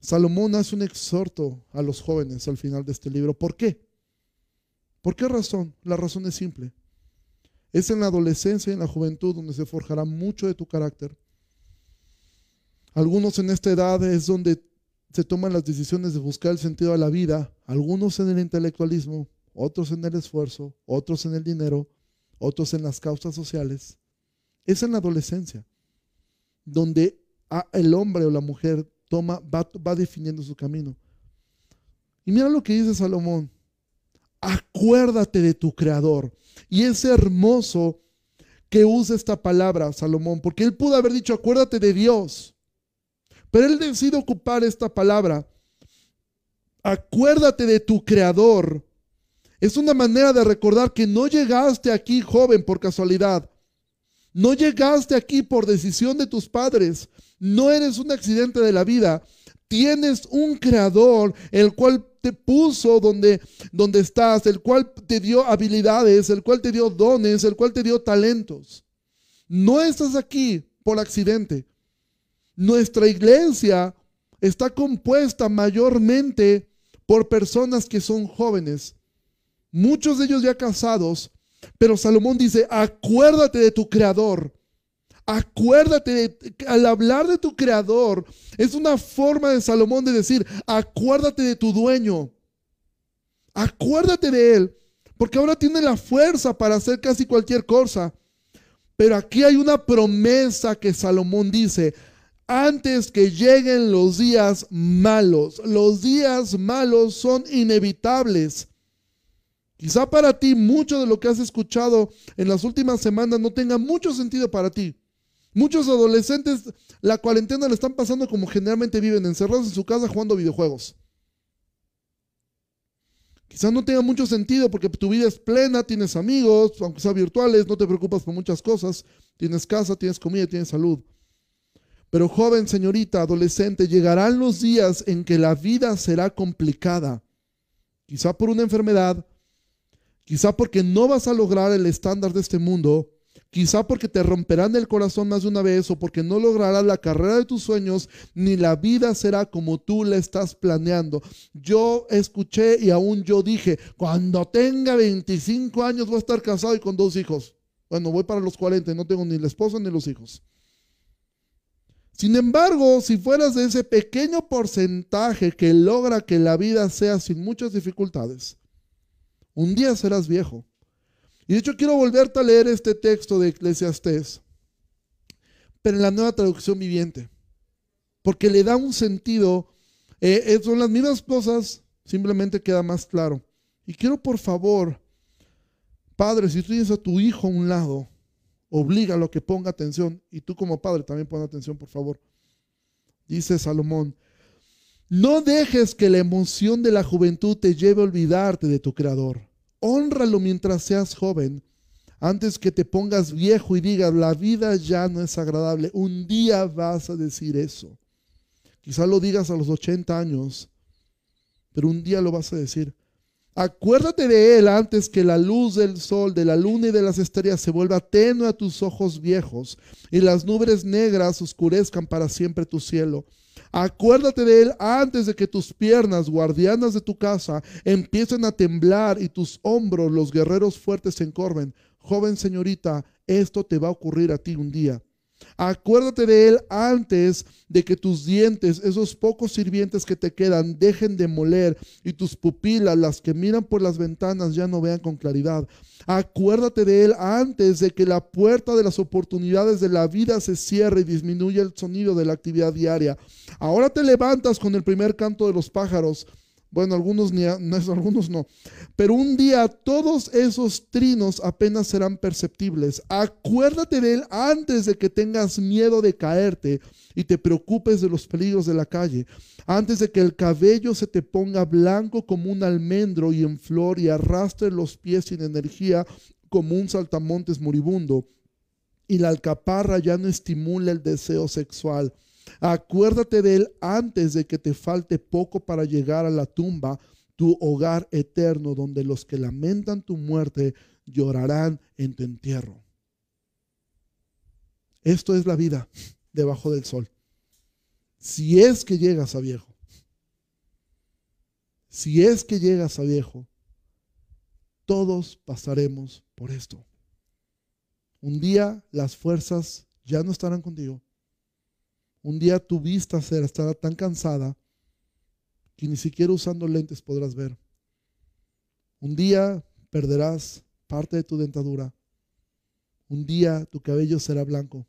Salomón hace un exhorto a los jóvenes al final de este libro. ¿Por qué? ¿Por qué razón? La razón es simple. Es en la adolescencia y en la juventud donde se forjará mucho de tu carácter. Algunos en esta edad es donde se toman las decisiones de buscar el sentido de la vida, algunos en el intelectualismo, otros en el esfuerzo, otros en el dinero, otros en las causas sociales. Es en la adolescencia donde el hombre o la mujer toma, va, va definiendo su camino. Y mira lo que dice Salomón. Acuérdate de tu creador. Y es hermoso que use esta palabra, Salomón, porque él pudo haber dicho, acuérdate de Dios. Pero él decide ocupar esta palabra. Acuérdate de tu creador. Es una manera de recordar que no llegaste aquí joven por casualidad. No llegaste aquí por decisión de tus padres. No eres un accidente de la vida. Tienes un creador, el cual te puso donde, donde estás, el cual te dio habilidades, el cual te dio dones, el cual te dio talentos. No estás aquí por accidente. Nuestra iglesia está compuesta mayormente por personas que son jóvenes, muchos de ellos ya casados, pero Salomón dice, acuérdate de tu creador. Acuérdate, al hablar de tu creador, es una forma de Salomón de decir, acuérdate de tu dueño. Acuérdate de él, porque ahora tiene la fuerza para hacer casi cualquier cosa. Pero aquí hay una promesa que Salomón dice, antes que lleguen los días malos. Los días malos son inevitables. Quizá para ti mucho de lo que has escuchado en las últimas semanas no tenga mucho sentido para ti. Muchos adolescentes la cuarentena le están pasando como generalmente viven, encerrados en su casa jugando videojuegos. Quizá no tenga mucho sentido porque tu vida es plena, tienes amigos, aunque sea virtuales, no te preocupas por muchas cosas, tienes casa, tienes comida, tienes salud. Pero joven, señorita, adolescente, llegarán los días en que la vida será complicada. Quizá por una enfermedad, Quizá porque no vas a lograr el estándar de este mundo. Quizá porque te romperán el corazón más de una vez o porque no lograrás la carrera de tus sueños ni la vida será como tú la estás planeando. Yo escuché y aún yo dije, cuando tenga 25 años voy a estar casado y con dos hijos. Bueno, voy para los 40 no tengo ni la esposa ni los hijos. Sin embargo, si fueras de ese pequeño porcentaje que logra que la vida sea sin muchas dificultades, un día serás viejo. Y de hecho quiero volverte a leer este texto de Eclesiastés, pero en la nueva traducción viviente, porque le da un sentido, eh, eh, son las mismas cosas, simplemente queda más claro. Y quiero por favor, padre, si tú tienes a tu hijo a un lado, oblígalo a que ponga atención, y tú como padre también pon atención, por favor. Dice Salomón, no dejes que la emoción de la juventud te lleve a olvidarte de tu Creador. Honralo mientras seas joven, antes que te pongas viejo y digas, la vida ya no es agradable. Un día vas a decir eso. Quizá lo digas a los 80 años, pero un día lo vas a decir. Acuérdate de él antes que la luz del sol, de la luna y de las estrellas se vuelva tenue a tus ojos viejos y las nubes negras oscurezcan para siempre tu cielo. Acuérdate de él antes de que tus piernas, guardianas de tu casa, empiecen a temblar y tus hombros, los guerreros fuertes, se encorven. Joven señorita, esto te va a ocurrir a ti un día. Acuérdate de él antes de que tus dientes, esos pocos sirvientes que te quedan, dejen de moler y tus pupilas, las que miran por las ventanas, ya no vean con claridad. Acuérdate de Él antes de que la puerta de las oportunidades de la vida se cierre y disminuya el sonido de la actividad diaria. Ahora te levantas con el primer canto de los pájaros. Bueno, algunos, ni, [laughs] no, algunos no. Pero un día todos esos trinos apenas serán perceptibles. Acuérdate de él antes de que tengas miedo de caerte y te preocupes de los peligros de la calle. Antes de que el cabello se te ponga blanco como un almendro y en flor y arrastre los pies sin energía como un saltamontes moribundo. Y la alcaparra ya no estimula el deseo sexual Acuérdate de Él antes de que te falte poco para llegar a la tumba, tu hogar eterno, donde los que lamentan tu muerte llorarán en tu entierro. Esto es la vida debajo del sol. Si es que llegas a viejo, si es que llegas a viejo, todos pasaremos por esto. Un día las fuerzas ya no estarán contigo. Un día tu vista será, estará tan cansada que ni siquiera usando lentes podrás ver. Un día perderás parte de tu dentadura. Un día tu cabello será blanco.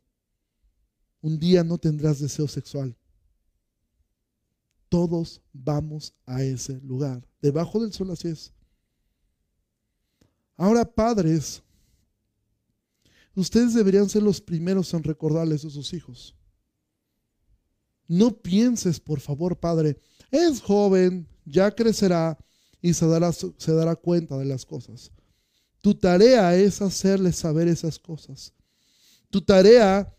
Un día no tendrás deseo sexual. Todos vamos a ese lugar. Debajo del sol así es. Ahora, padres, ustedes deberían ser los primeros en recordarles a sus hijos. No pienses, por favor, Padre, es joven, ya crecerá y se dará, se dará cuenta de las cosas. Tu tarea es hacerle saber esas cosas. Tu tarea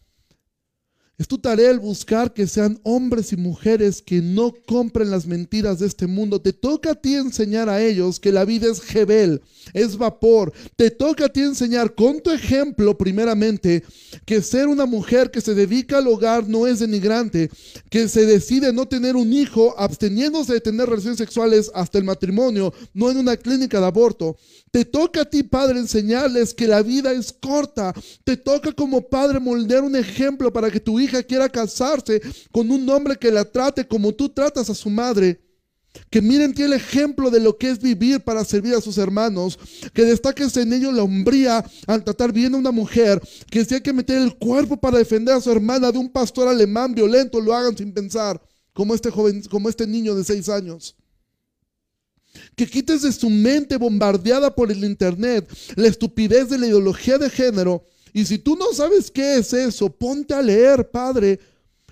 es tu tarea el buscar que sean hombres y mujeres que no compren las mentiras de este mundo. Te toca a ti enseñar a ellos que la vida es jebel, es vapor. Te toca a ti enseñar con tu ejemplo, primeramente, que ser una mujer que se dedica al hogar no es denigrante, que se decide no tener un hijo absteniéndose de tener relaciones sexuales hasta el matrimonio, no en una clínica de aborto. Te toca a ti, padre, enseñarles que la vida es corta. Te toca como padre moldear un ejemplo para que tu hija quiera casarse con un hombre que la trate como tú tratas a su madre. Que miren ti el ejemplo de lo que es vivir para servir a sus hermanos. Que destaques en ello la hombría al tratar bien a una mujer. Que si hay que meter el cuerpo para defender a su hermana de un pastor alemán violento, lo hagan sin pensar. Como este joven, como este niño de seis años que quites de su mente bombardeada por el Internet la estupidez de la ideología de género. Y si tú no sabes qué es eso, ponte a leer, Padre.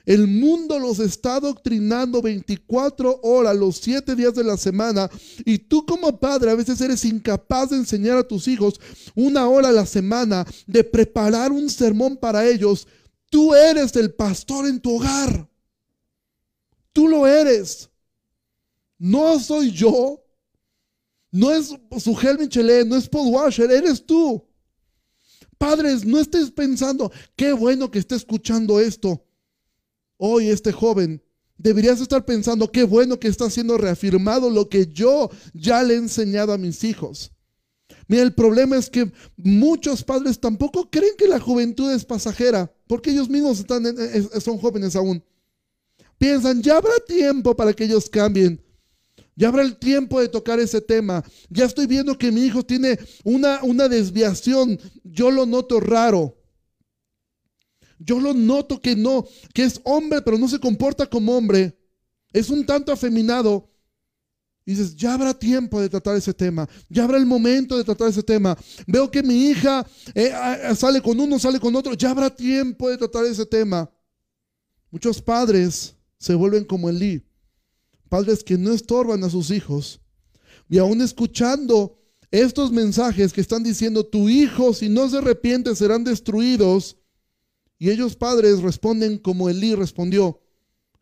El mundo los está adoctrinando 24 horas, los 7 días de la semana. Y tú como padre a veces eres incapaz de enseñar a tus hijos una hora a la semana, de preparar un sermón para ellos. Tú eres el pastor en tu hogar. Tú lo eres. No soy yo, no es Sugel Michelet, no es Paul Washer, eres tú. Padres, no estés pensando, qué bueno que esté escuchando esto. Hoy este joven, deberías estar pensando, qué bueno que está siendo reafirmado lo que yo ya le he enseñado a mis hijos. Mira, el problema es que muchos padres tampoco creen que la juventud es pasajera, porque ellos mismos están son jóvenes aún. Piensan, ya habrá tiempo para que ellos cambien. Ya habrá el tiempo de tocar ese tema. Ya estoy viendo que mi hijo tiene una, una desviación. Yo lo noto raro. Yo lo noto que no, que es hombre, pero no se comporta como hombre. Es un tanto afeminado. Y dices, ya habrá tiempo de tratar ese tema. Ya habrá el momento de tratar ese tema. Veo que mi hija eh, sale con uno, sale con otro. Ya habrá tiempo de tratar ese tema. Muchos padres se vuelven como Elí que no estorban a sus hijos. Y aún escuchando estos mensajes que están diciendo, tu hijo si no se arrepiente serán destruidos. Y ellos padres responden como Elí respondió,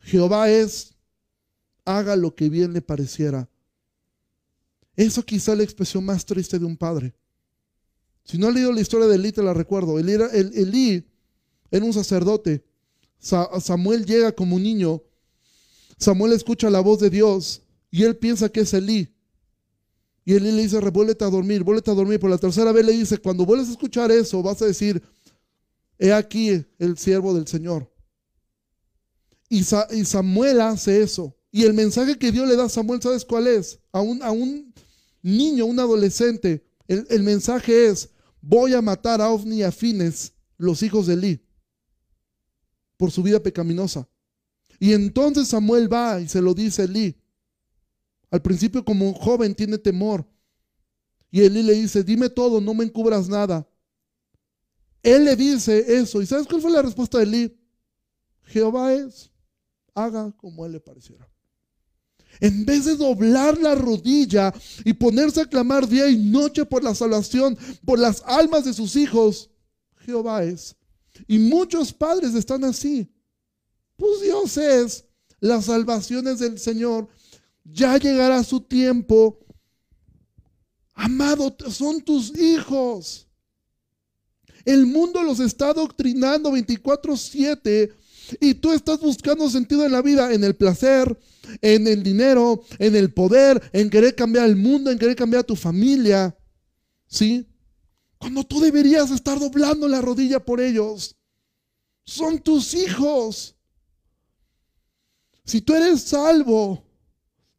Jehová es, haga lo que bien le pareciera. Eso quizá es la expresión más triste de un padre. Si no ha leído la historia de Elí, te la recuerdo. Elí era, Elí era un sacerdote. Samuel llega como un niño Samuel escucha la voz de Dios y él piensa que es Elí. Y Elí le dice, revuélvete a dormir, vuélvete a dormir. Por la tercera vez le dice, cuando vuelves a escuchar eso, vas a decir, he aquí el siervo del Señor. Y, Samuel hace eso. Y el mensaje que Dios le da a Samuel, ¿sabes cuál es? A un, a un niño, un adolescente. El, el, mensaje es, voy a matar a Ofni y a Fines, los hijos de Elí, por su vida pecaminosa. Y entonces Samuel va y se lo dice a Elí. Al principio como joven tiene temor. Y Elí le dice, dime todo, no me encubras nada. Él le dice eso. ¿Y sabes cuál fue la respuesta de Elí? Jehová es, haga como él le pareciera. En vez de doblar la rodilla y ponerse a clamar día y noche por la salvación, por las almas de sus hijos, Jehová es. Y muchos padres están así. Pues Dios es. Las salvaciones del Señor. Ya llegará su tiempo. Amado, son tus hijos. El mundo los está adoctrinando 24/7 y tú estás buscando sentido en la vida, en el placer, en el dinero, en el poder, en querer cambiar el mundo, en querer cambiar tu familia. ¿Sí? Cuando tú deberías estar doblando la rodilla por ellos. Son tus hijos. Si tú eres salvo,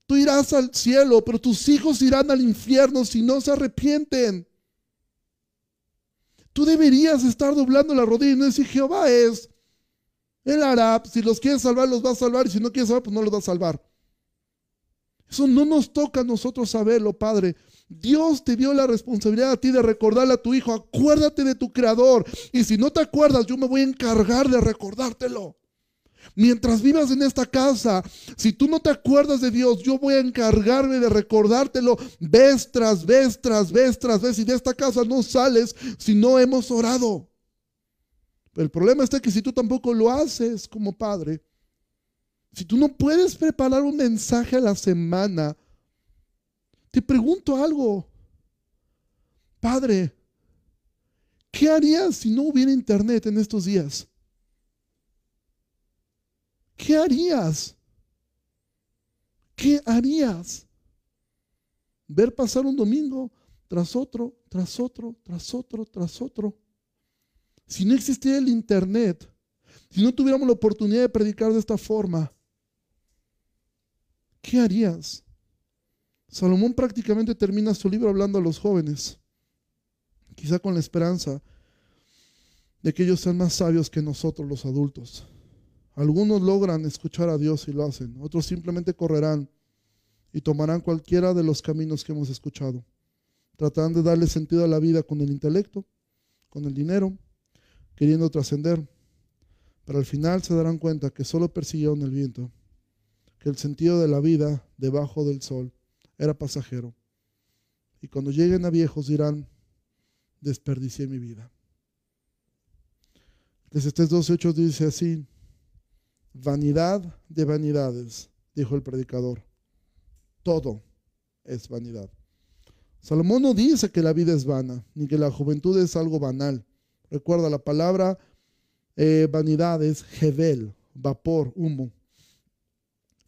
tú irás al cielo, pero tus hijos irán al infierno si no se arrepienten. Tú deberías estar doblando la rodilla y no decir, Jehová es, él hará, si los quiere salvar, los va a salvar, y si no quiere salvar, pues no los va a salvar. Eso no nos toca a nosotros saberlo, Padre. Dios te dio la responsabilidad a ti de recordarle a tu hijo, acuérdate de tu creador. Y si no te acuerdas, yo me voy a encargar de recordártelo. Mientras vivas en esta casa, si tú no te acuerdas de Dios, yo voy a encargarme de recordártelo vez tras vez, tras vez, tras vez. Y de esta casa no sales si no hemos orado. el problema está que si tú tampoco lo haces como padre, si tú no puedes preparar un mensaje a la semana, te pregunto algo. Padre, ¿qué harías si no hubiera internet en estos días? ¿Qué harías? ¿Qué harías? Ver pasar un domingo tras otro, tras otro, tras otro, tras otro. Si no existiera el internet, si no tuviéramos la oportunidad de predicar de esta forma, ¿qué harías? Salomón prácticamente termina su libro hablando a los jóvenes, quizá con la esperanza de que ellos sean más sabios que nosotros los adultos. Algunos logran escuchar a Dios y lo hacen, otros simplemente correrán y tomarán cualquiera de los caminos que hemos escuchado. Tratarán de darle sentido a la vida con el intelecto, con el dinero, queriendo trascender, pero al final se darán cuenta que solo persiguieron el viento el sentido de la vida debajo del sol era pasajero. Y cuando lleguen a viejos dirán, desperdicié mi vida. Eclesiastés 12.8 dice así, vanidad de vanidades, dijo el predicador. Todo es vanidad. Salomón no dice que la vida es vana, ni que la juventud es algo banal. Recuerda, la palabra eh, vanidad es jebel, vapor, humo.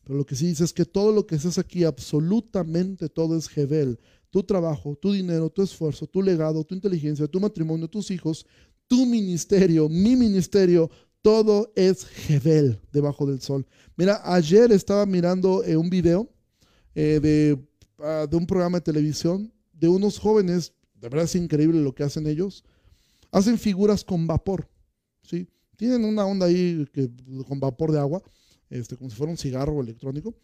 Pero lo que sí dice es que todo lo que haces aquí, absolutamente todo es Jebel. Tu trabajo, tu dinero, tu esfuerzo, tu legado, tu inteligencia, tu matrimonio, tus hijos, tu ministerio, mi ministerio, todo es Jebel debajo del sol. Mira, ayer estaba mirando eh, un video eh, de, de un programa de televisión de unos jóvenes, de verdad es increíble lo que hacen ellos, hacen figuras con vapor, ¿sí? Tienen una onda ahí con vapor de agua este, como si fuera un cigarro electrónico.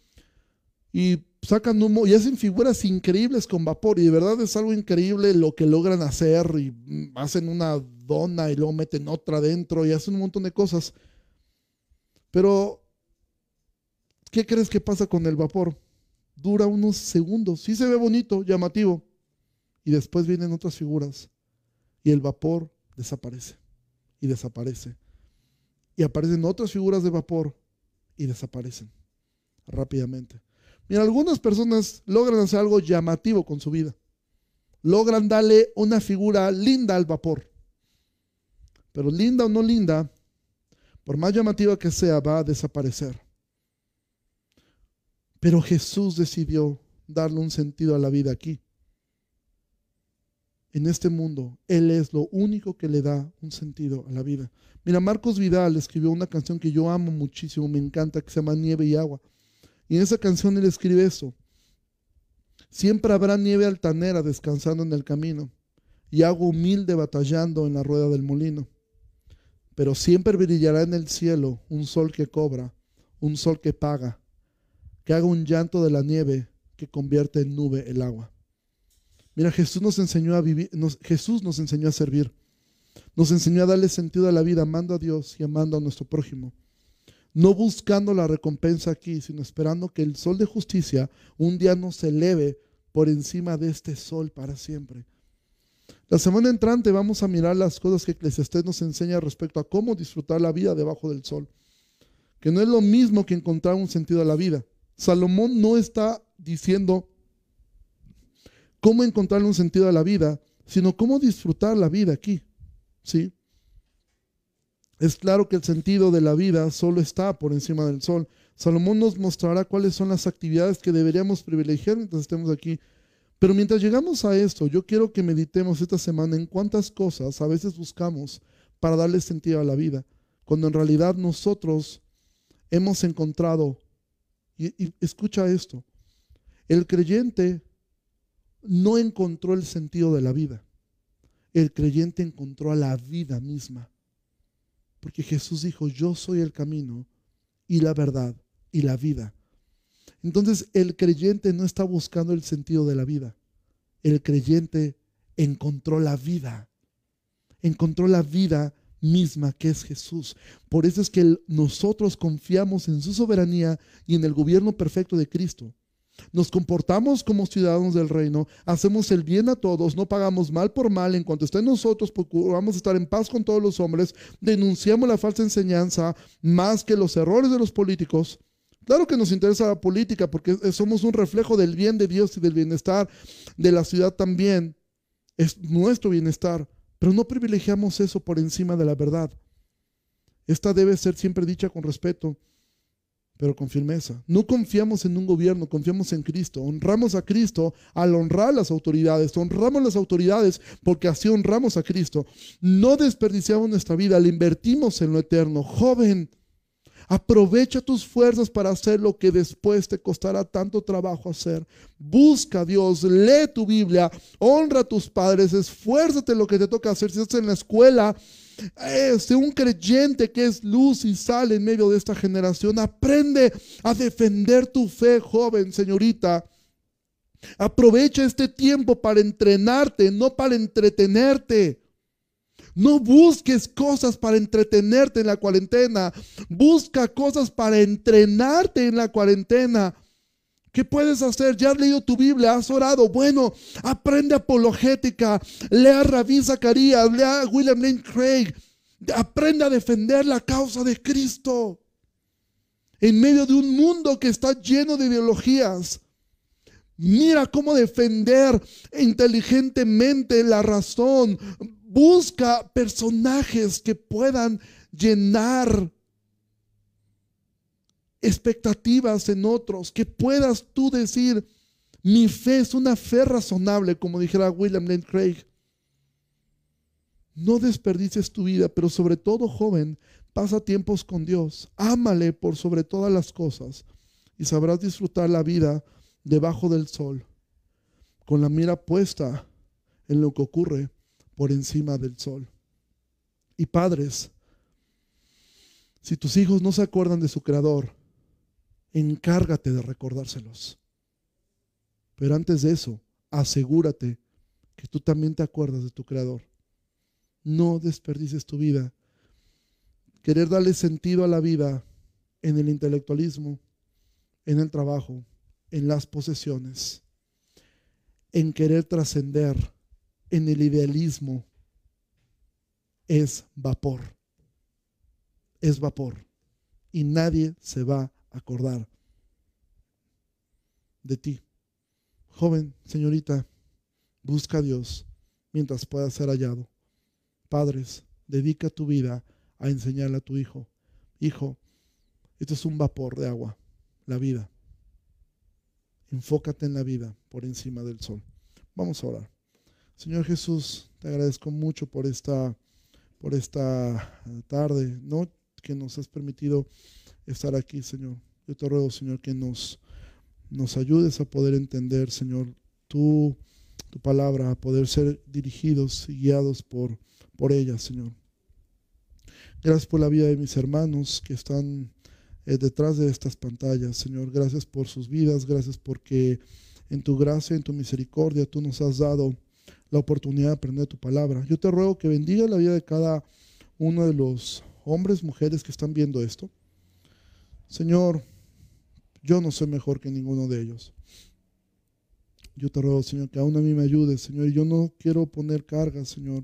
Y sacan humo y hacen figuras increíbles con vapor. Y de verdad es algo increíble lo que logran hacer. Y hacen una dona y luego meten otra dentro y hacen un montón de cosas. Pero, ¿qué crees que pasa con el vapor? Dura unos segundos. Sí se ve bonito, llamativo. Y después vienen otras figuras. Y el vapor desaparece. Y desaparece. Y aparecen otras figuras de vapor y desaparecen rápidamente. Algunas personas logran hacer algo llamativo con su vida. Logran darle una figura linda al vapor. Pero linda o no linda, por más llamativa que sea, va a desaparecer. Pero Jesús decidió darle un sentido a la vida aquí. En este mundo, Él es lo único que le da un sentido a la vida. Mira, Marcos Vidal escribió una canción que yo amo muchísimo, me encanta, que se llama Nieve y Agua. Y en esa canción él escribe eso. Siempre habrá nieve altanera descansando en el camino y agua humilde batallando en la rueda del molino. Pero siempre brillará en el cielo un sol que cobra, un sol que paga, que haga un llanto de la nieve que convierte en nube el agua. Mira, Jesús nos enseñó a vivir, Jesús nos enseñó a servir. Nos enseñó a darle sentido a la vida amando a Dios y amando a nuestro prójimo. No buscando la recompensa aquí, sino esperando que el sol de justicia un día nos eleve por encima de este sol para siempre. La semana entrante vamos a mirar las cosas que Eclesiastés nos enseña respecto a cómo disfrutar la vida debajo del sol. Que no es lo mismo que encontrar un sentido a la vida. Salomón no está diciendo cómo encontrar un sentido a la vida, sino cómo disfrutar la vida aquí. ¿Sí? Es claro que el sentido de la vida solo está por encima del sol. Salomón nos mostrará cuáles son las actividades que deberíamos privilegiar mientras estemos aquí. Pero mientras llegamos a esto, yo quiero que meditemos esta semana en cuántas cosas a veces buscamos para darle sentido a la vida, cuando en realidad nosotros hemos encontrado, y, escucha esto, el creyente no encontró el sentido de la vida, el creyente encontró a la vida misma, porque Jesús dijo, yo soy el camino y la verdad y la vida. Entonces el creyente no está buscando el sentido de la vida. El creyente encontró la vida. Encontró la vida misma que es Jesús. Por eso es que nosotros confiamos en su soberanía y en el gobierno perfecto de Cristo. Nos comportamos como ciudadanos del reino, hacemos el bien a todos, no pagamos mal por mal, en cuanto esté en nosotros, procuramos estar en paz con todos los hombres, denunciamos la falsa enseñanza más que los errores de los políticos Claro que nos interesa la política porque somos un reflejo del bien de Dios y del bienestar de la ciudad también. Es nuestro bienestar, pero no privilegiamos eso por encima de la verdad. Esta debe ser siempre dicha con respeto, pero con firmeza. No confiamos en un gobierno, confiamos en Cristo. Honramos a Cristo al honrar las autoridades. Honramos las autoridades porque así honramos a Cristo. No desperdiciamos nuestra vida, la invertimos en lo eterno. Joven, Aprovecha tus fuerzas para hacer lo que después te costará tanto trabajo hacer. Busca a Dios, lee tu Biblia, honra a tus padres, esfuérzate en lo que te toca hacer. Si estás en la escuela, sé un creyente que es luz y sal en medio de esta generación. Aprende a defender tu fe, joven, señorita. Aprovecha este tiempo para entrenarte, no para entretenerte. No busques cosas para entretenerte en la cuarentena. Busca cosas para entrenarte en la cuarentena. ¿Qué puedes hacer? Ya has leído tu Biblia, has orado. Bueno, aprende apologética. Lea a Rabí Zacarías, lea a William Lane Craig. Aprende a defender la causa de Cristo. En medio de un mundo que está lleno de ideologías. Mira cómo defender inteligentemente la razón. Busca personajes que puedan llenar expectativas en otros, que puedas tú decir, mi fe es una fe razonable, como dijera William Lane Craig. No desperdices tu vida, pero sobre todo, joven, pasa tiempos con Dios. Ámale por sobre todas las cosas y sabrás disfrutar la vida debajo del sol, con la mira puesta en lo que ocurre por encima del sol. Y padres, si tus hijos no se acuerdan de su creador, encárgate de recordárselos. Pero antes de eso, asegúrate que tú también te acuerdas de tu creador. No desperdices tu vida. Querer darle sentido a la vida en el intelectualismo, en el trabajo, en las posesiones, en querer trascender en el idealismo es vapor. Es vapor. Y nadie se va acordar de ti. Joven, señorita, busca a Dios mientras pueda ser hallado. Padres, dedica tu vida a enseñarle a tu hijo. Hijo, esto es un vapor de agua, la vida. Enfócate en la vida por encima del sol. Vamos a orar. Señor Jesús, te agradezco mucho por esta, por esta tarde, ¿no? Que nos has permitido estar aquí, Señor. Yo te ruego, Señor, que nos, nos ayudes a poder entender, Señor, tu, tu palabra, a poder ser dirigidos y guiados por, por ella, Señor. Gracias por la vida de mis hermanos que están eh, detrás de estas pantallas, Señor. Gracias por sus vidas, gracias porque en tu gracia, en tu misericordia, tú nos has dado la oportunidad de aprender tu palabra. Yo te ruego que bendiga la vida de cada uno de los hombres, mujeres que están viendo esto. Señor, yo no soy mejor que ninguno de ellos. Yo te ruego, Señor, que aún a mí me ayudes, Señor. Yo no quiero poner cargas, Señor,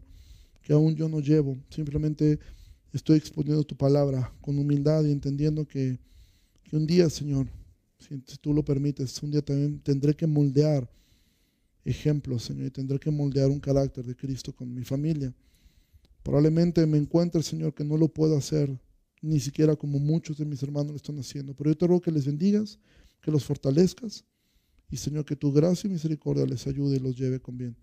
que aún yo no llevo. Simplemente estoy exponiendo tu palabra con humildad y entendiendo que, un día, Señor, si, tú lo permites, un día también tendré que moldear ejemplos, Señor, y tendré que moldear un carácter de Cristo con mi familia. Probablemente me encuentre, Señor, que no lo puedo hacer, ni siquiera como muchos de mis hermanos lo están haciendo. Pero yo te ruego que les bendigas, que los fortalezcas, y Señor, que tu gracia y misericordia les ayude y los lleve con bien.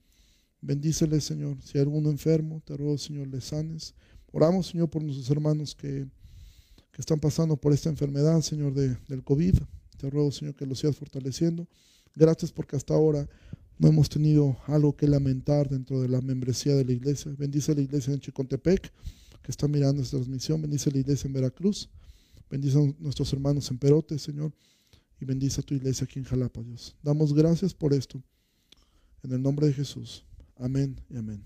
Bendíceles, Señor. Si hay alguno enfermo, te ruego, Señor, les sanes. Oramos, Señor, por nuestros hermanos que, que están pasando por esta enfermedad, Señor, de, del COVID. Te ruego, Señor, que los sigas fortaleciendo. Gracias porque hasta ahora no hemos tenido algo que lamentar dentro de la membresía de la iglesia. Bendice la iglesia en Chicontepec, que está mirando esta transmisión. Bendice la iglesia en Veracruz. Bendice a nuestros hermanos en Perote, Señor. Y bendice a tu iglesia aquí en Jalapa, Dios. Damos gracias por esto. En el nombre de Jesús. Amén y amén.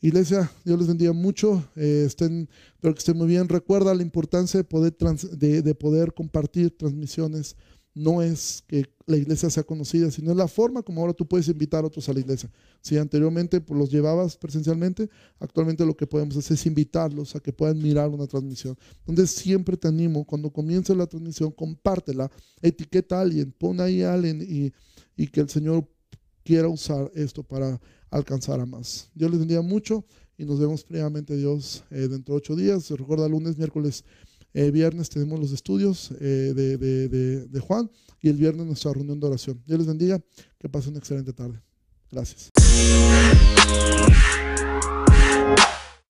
Iglesia, Dios les bendiga mucho. Eh, estén, espero que estén muy bien. Recuerda la importancia de poder, de, poder compartir transmisiones. No es que la iglesia sea conocida, sino es la forma como ahora tú puedes invitar a otros a la iglesia. Si anteriormente pues, los llevabas presencialmente, actualmente lo que podemos hacer es invitarlos a que puedan mirar una transmisión. Donde siempre te animo, cuando comience la transmisión, compártela, etiqueta a alguien, pon ahí a alguien y, y que el Señor quiera usar esto para alcanzar a más. Dios les bendiga mucho y nos vemos previamente Dios eh, dentro de ocho días. Recuerda, lunes, miércoles, eh, viernes tenemos los estudios eh, de, de Juan y el viernes nuestra reunión de oración. Dios les bendiga, que pasen una excelente tarde. Gracias.